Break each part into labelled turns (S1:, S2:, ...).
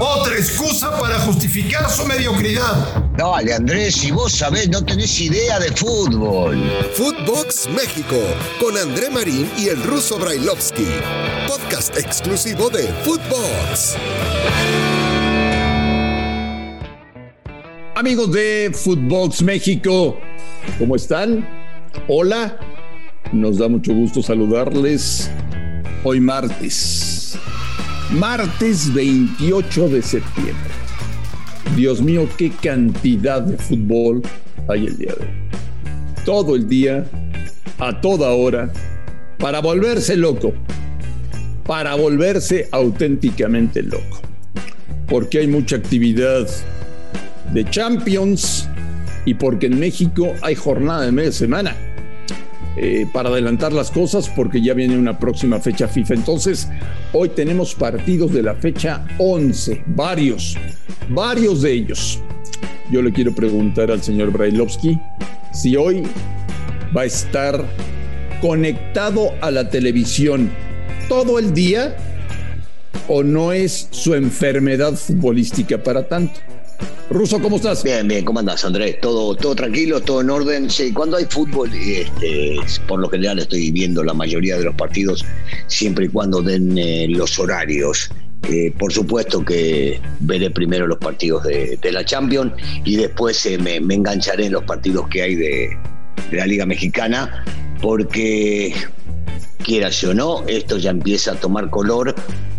S1: Otra excusa para justificar su mediocridad.
S2: Dale, Andrés, si vos sabés, no tenés idea de fútbol.
S3: Footbox México, con André Marín y el ruso Brailovsky. Podcast exclusivo de Footbox.
S4: Amigos de Footbox México, ¿cómo están? Hola, nos da mucho gusto saludarles hoy martes. Martes 28 de septiembre. Dios mío, qué cantidad de fútbol hay el día de hoy. Todo el día, a toda hora, para volverse loco. Para volverse auténticamente loco. Porque hay mucha actividad de Champions y porque en México hay jornada de media semana. Eh, para adelantar las cosas porque ya viene una próxima fecha FIFA. Entonces, hoy tenemos partidos de la fecha 11, varios, varios de ellos. Yo le quiero preguntar al señor Brailovsky si hoy va a estar conectado a la televisión todo el día o no es su enfermedad futbolística para tanto. Ruso, ¿cómo estás?
S2: Bien, bien, ¿cómo andás, Andrés? Todo, todo tranquilo, todo en orden. Sí, cuando hay fútbol, este, por lo general estoy viendo la mayoría de los partidos, siempre y cuando den eh, los horarios. Eh, por supuesto que veré primero los partidos de, la Champions y después eh, me, engancharé en los partidos que hay de, de la Liga Mexicana, porque quieras o no, esto ya empieza a tomar color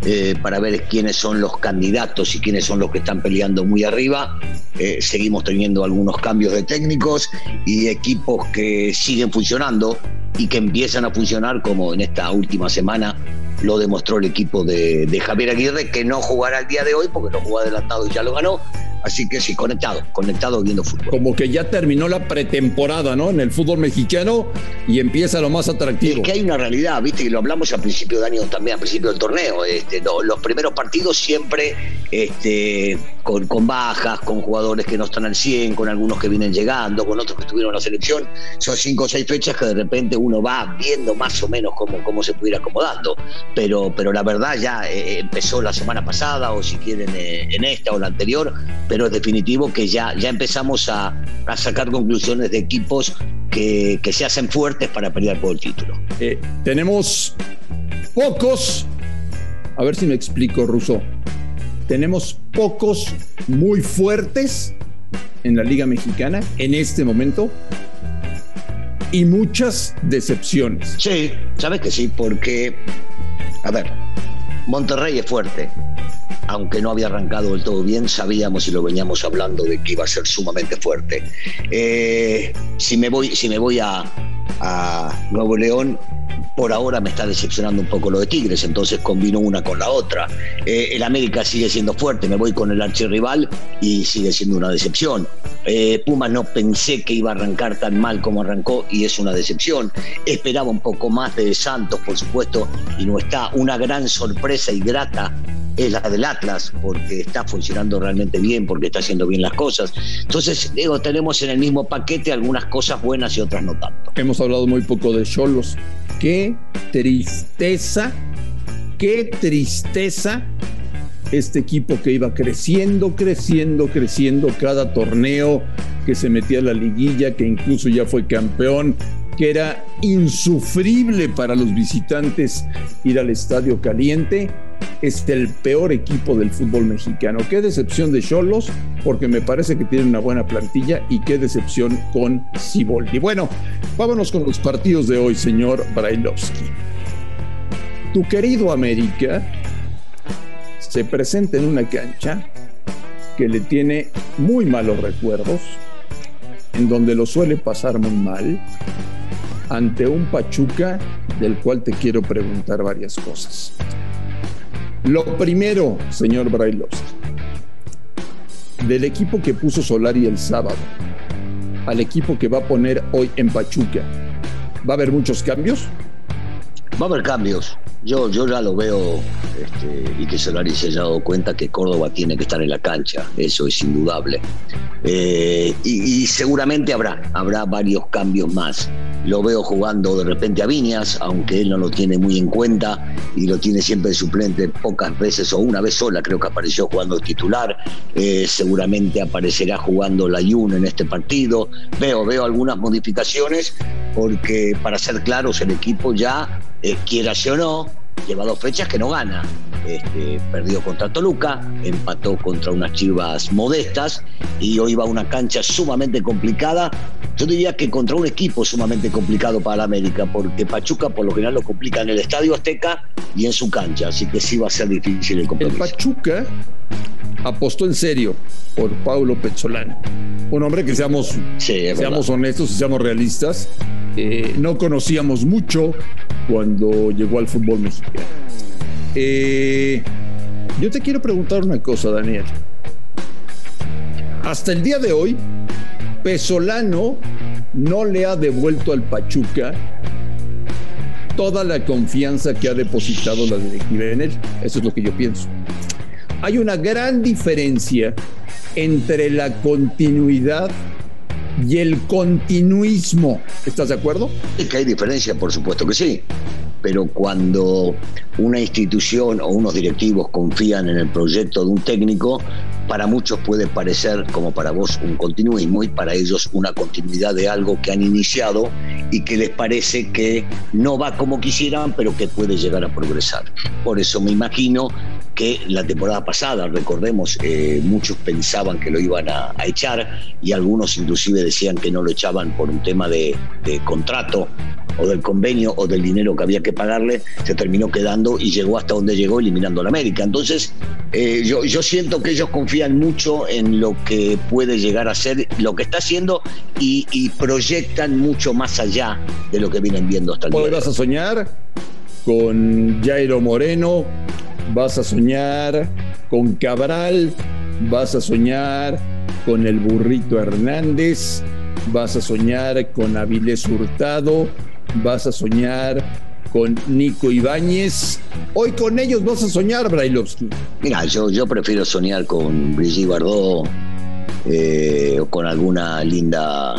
S2: eh, para ver quiénes son los candidatos y quiénes son los que están peleando muy arriba. Eh, seguimos teniendo algunos cambios de técnicos y equipos que siguen funcionando y que empiezan a funcionar como en esta última semana lo demostró el equipo de, de Javier Aguirre, que no jugará el día de hoy porque no jugó adelantado y ya lo ganó, Así que sí, conectado, conectado viendo fútbol.
S4: Como que ya terminó la pretemporada, ¿no? En el fútbol mexicano y empieza lo más atractivo.
S2: Es que hay una realidad, viste, que lo hablamos al principio de año también, al principio del torneo. Este, los primeros partidos siempre este, con, con, bajas, con jugadores que no están al 100, con algunos que vienen llegando, con otros que estuvieron en la selección. Son cinco o seis fechas que de repente uno va viendo más o menos cómo, cómo se ir acomodando. Pero, pero la verdad ya eh, empezó la semana pasada, o si quieren eh, en esta o la anterior pero es definitivo que ya, ya empezamos a, sacar conclusiones de equipos que, se hacen fuertes para pelear por el título.
S4: Eh, tenemos pocos, a ver si me explico, Russo, tenemos pocos muy fuertes en la Liga Mexicana en este momento y muchas decepciones.
S2: Sí, sabes que sí, porque, a ver, Monterrey es fuerte, aunque no había arrancado del todo bien, sabíamos y lo veníamos hablando de que iba a ser sumamente fuerte. Eh, si me voy, si me voy a, Nuevo León, por ahora me está decepcionando un poco lo de Tigres, entonces combino una con la otra. Eh, el América sigue siendo fuerte, me voy con el archirrival y sigue siendo una decepción. Eh, Pumas no pensé que iba a arrancar tan mal como arrancó y es una decepción. Esperaba un poco más de Santos, por supuesto, y no está. Una gran sorpresa y grata es la del Atlas, porque está funcionando realmente bien, porque está haciendo bien las cosas. Entonces, tenemos en el mismo paquete algunas cosas buenas y otras no tanto.
S4: Hemos hablado muy poco de Cholos. Qué tristeza, qué tristeza este equipo que iba creciendo, creciendo, creciendo cada torneo, que se metía a la liguilla, que incluso ya fue campeón, que era insufrible para los visitantes ir al estadio caliente, es el peor equipo del fútbol mexicano. Qué decepción de Cholos, porque me parece que tiene una buena plantilla y qué decepción con Siboldi. Bueno, vámonos con los partidos de hoy, señor Brailovsky. Tu querido América se presenta en una cancha que le tiene muy malos recuerdos, en donde lo suele pasar muy mal, ante un Pachuca del cual te quiero preguntar varias cosas. Lo primero, señor Brailovsky, del equipo que puso Solari el sábado al equipo que va a poner hoy en Pachuca, ¿va a haber muchos cambios?
S2: Va a haber cambios. Yo, yo ya lo veo este, y que Solari se haya dado cuenta que Córdoba tiene que estar en la cancha, eso es indudable. Eh, y, seguramente habrá, habrá varios cambios más. Lo veo jugando de repente a Viñas, aunque él no lo tiene muy en cuenta y lo tiene siempre de suplente pocas veces o una vez sola, creo que apareció jugando titular. Eh, seguramente aparecerá jugando la Yun en este partido. Veo, veo algunas modificaciones porque para ser claros el equipo ya eh, quiera o no, lleva dos fechas que no gana. Este, perdió contra Toluca, empató contra unas chivas modestas y hoy va a una cancha sumamente complicada. Yo diría que contra un equipo sumamente complicado para la América, porque Pachuca por lo general lo complica en el Estadio Azteca y en su cancha, así que sí va a ser difícil el compromiso.
S4: El Pachuca apostó en serio por Paulo Pezzolano, un hombre que seamos, seamos honestos y seamos realistas, eh, no conocíamos mucho cuando llegó al fútbol mexicano. Eh, yo te quiero preguntar una cosa, Daniel. Hasta el día de hoy, Pesolano no le ha devuelto al Pachuca toda la confianza que ha depositado la directiva en él. Eso es lo que yo pienso. Hay una gran diferencia entre la continuidad y el continuismo. ¿Estás de acuerdo?
S2: Es que hay diferencia, por supuesto que sí. Pero cuando una institución o unos directivos confían en el proyecto de un técnico, para muchos puede parecer, como para vos, un continuismo y para ellos una continuidad de algo que han iniciado y que les parece que no va como quisieran, pero que puede llegar a progresar. Por eso me imagino que la temporada pasada, recordemos, eh, muchos pensaban que lo iban a, echar y algunos inclusive decían que no lo echaban por un tema de, contrato o del convenio o del dinero que había que pagarle, se terminó quedando y llegó hasta donde llegó eliminando a la América. Entonces, eh, yo, yo siento que ellos confían mucho en lo que puede llegar a ser, lo que está haciendo y, proyectan mucho más allá de lo que vienen viendo hasta el día.
S4: ¿Vas a soñar con Jairo Moreno? ¿Vas a soñar con Cabral? ¿Vas a soñar con el burrito Hernández? ¿Vas a soñar con Avilés Hurtado? ¿Vas a soñar con Nico Ibáñez. Hoy con ellos vas a soñar, Brailovsky.
S2: Mira, yo, yo prefiero soñar con Brigitte Bardot eh, o con alguna linda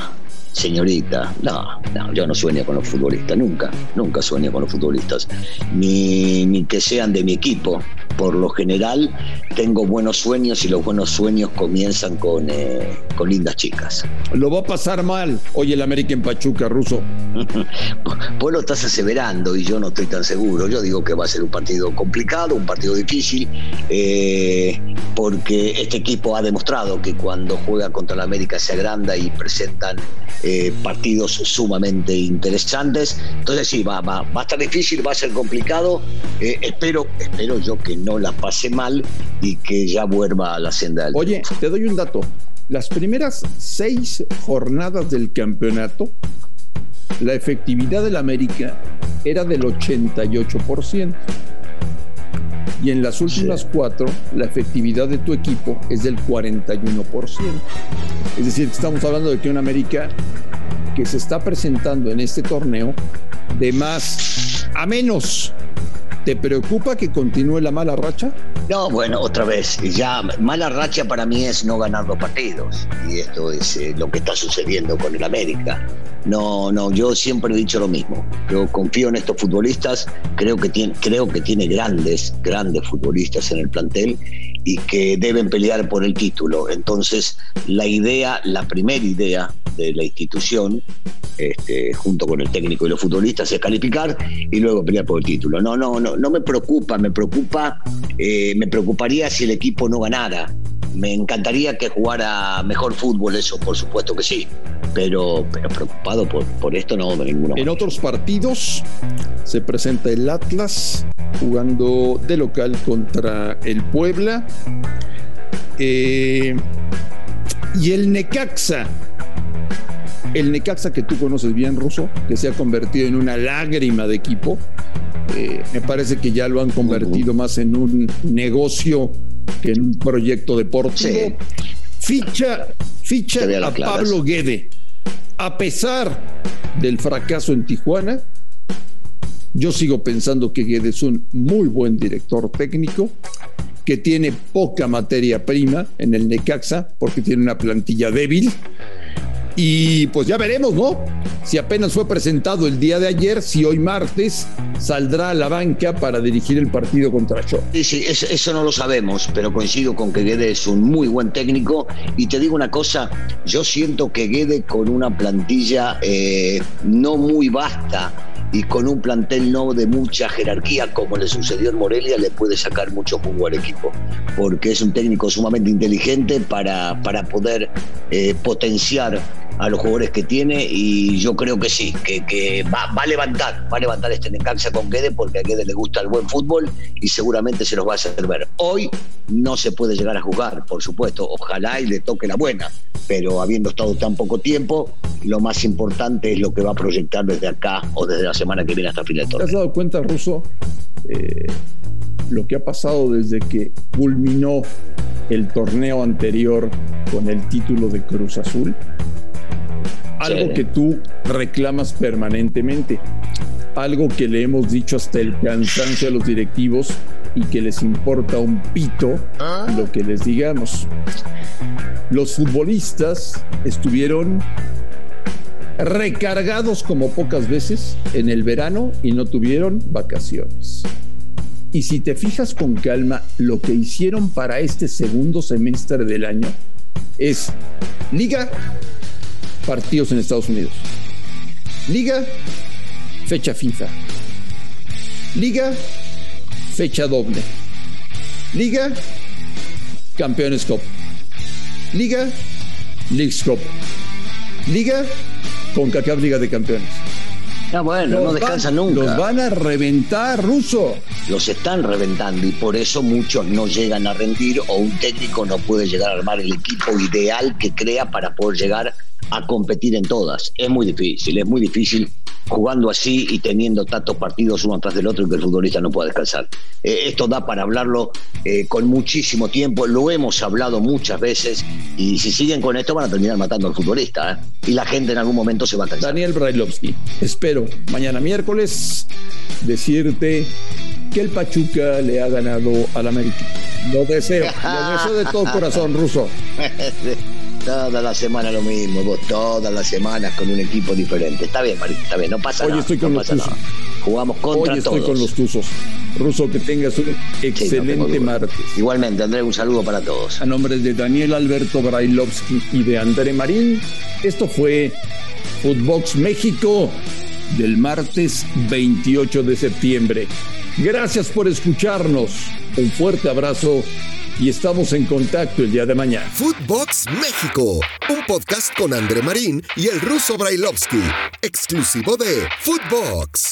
S2: señorita. No, no, yo no sueño con los futbolistas, nunca, nunca sueño con los futbolistas. Ni, ni que sean de mi equipo. Por lo general tengo buenos sueños y los buenos sueños comienzan con, eh, con lindas chicas.
S4: Lo va a pasar mal hoy el América en Pachuca, Ruso.
S2: Vos lo estás aseverando y yo no estoy tan seguro. Yo digo que va a ser un partido complicado, un partido difícil, eh, porque este equipo ha demostrado que cuando juega contra el América se agranda y presentan eh, partidos sumamente interesantes. Entonces sí, va, va, va, a estar difícil, va a ser complicado. Eh, espero, espero yo que no la pase mal y que ya vuelva a la senda del
S4: Oye, te doy un dato. Las primeras seis jornadas del campeonato, la efectividad del América era del 88% y en las últimas cuatro la efectividad de tu equipo es del 41%. Es decir, estamos hablando de que un América que se está presentando en este torneo de más a menos. ¿Te preocupa que continúe la mala racha?
S2: No, bueno, otra vez, ya mala racha para mí es no ganar los partidos. Y esto es eh, lo que está sucediendo con el América. No, no, yo siempre he dicho lo mismo. Yo confío en estos futbolistas, creo que tiene, creo que tiene grandes, grandes futbolistas en el plantel y que deben pelear por el título. Entonces, la idea, la primera idea de la institución, este, junto con el técnico y los futbolistas, es calificar y luego pelear por el título. No, no, no, no me preocupa, me preocupa, eh, me preocuparía si el equipo no ganara. Me encantaría que jugara mejor fútbol, eso por supuesto que sí, pero, pero preocupado por, por esto no, de ninguna
S4: En otros partidos se presenta el Atlas jugando de local contra el Puebla. Eh, y el Necaxa, el Necaxa que tú conoces bien, Ruso, que se ha convertido en una lágrima de equipo. Eh, me parece que ya lo han convertido más en un negocio en un proyecto deportivo. Ficha, ficha a Pablo Guede. A pesar del fracaso en Tijuana, Yo sigo pensando que Guedes es un muy buen director técnico, que tiene poca materia prima en el Necaxa, porque tiene una plantilla débil. Y pues ya veremos, ¿no? Si apenas fue presentado el día de ayer, si hoy martes saldrá a la banca para dirigir el partido contra Shaw.
S2: Sí, sí, eso, no lo sabemos, pero coincido con que Guede es un muy buen técnico. Y te digo una cosa, yo siento que Guede con una plantilla eh, no muy vasta y con un plantel no de mucha jerarquía como le sucedió en Morelia le puede sacar mucho jugo al equipo porque es un técnico sumamente inteligente para, para poder eh, potenciar a los jugadores que tiene y yo creo que sí, que, va, a levantar, va a levantar este Necaxa con Guede porque a Guede le gusta el buen fútbol y seguramente se los va a hacer ver. Hoy no se puede llegar a jugar, por supuesto, ojalá y le toque la buena, pero habiendo estado tan poco tiempo, lo más importante es lo que va a proyectar desde acá o desde la semana que viene hasta fin de
S4: torneo. ¿Te has dado cuenta, Russo? Eh, lo que ha pasado desde que culminó el torneo anterior con el título de Cruz Azul algo que tú reclamas permanentemente, algo que le hemos dicho hasta el cansancio a los directivos y que les importa un pito lo que les digamos. Los futbolistas estuvieron recargados como pocas veces en el verano y no tuvieron vacaciones. Y si te fijas con calma, lo que hicieron para este segundo semestre del año es liga, partidos en Estados Unidos. Liga, fecha FIFA. Liga, fecha doble. Liga, Campeones Cup. Liga, Leagues Cup. Liga, CONCACAF Liga de Campeones.
S2: Ah, bueno, no descansan nunca.
S4: Los van a reventar, Ruso.
S2: Los están reventando y por eso muchos no llegan a rendir o un técnico no puede llegar a armar el equipo ideal que crea para poder llegar a competir en todas. Es muy difícil, es muy difícil jugando así y teniendo tantos partidos uno atrás del otro y que el futbolista no pueda descansar. Eh, esto da para hablarlo eh, con muchísimo tiempo, lo hemos hablado muchas veces y si siguen con esto van a terminar matando al futbolista ¿eh? y la gente en algún momento se va a cansar.
S4: Daniel Brailovsky, espero mañana miércoles decirte que el Pachuca le ha ganado al América. Lo deseo, lo deseo de todo corazón, ruso.
S2: Toda la semana lo mismo, vos todas las semanas con un equipo diferente. Está bien, Marita, está bien, no pasa
S4: Hoy
S2: nada.
S4: estoy con
S2: no
S4: los tuzos.
S2: Jugamos contra
S4: Hoy estoy
S2: todos.
S4: con los tuzos. Ruso, que tengas un excelente martes.
S2: Igualmente, André, un saludo para todos.
S4: A nombre de Daniel Alberto Brailovsky y de André Marín, esto fue Footbox México del martes 28 de septiembre. Gracias por escucharnos. Un fuerte abrazo y estamos en contacto el día de mañana.
S3: Footbox México, un podcast con André Marín y el ruso Brailovsky, exclusivo de Footbox.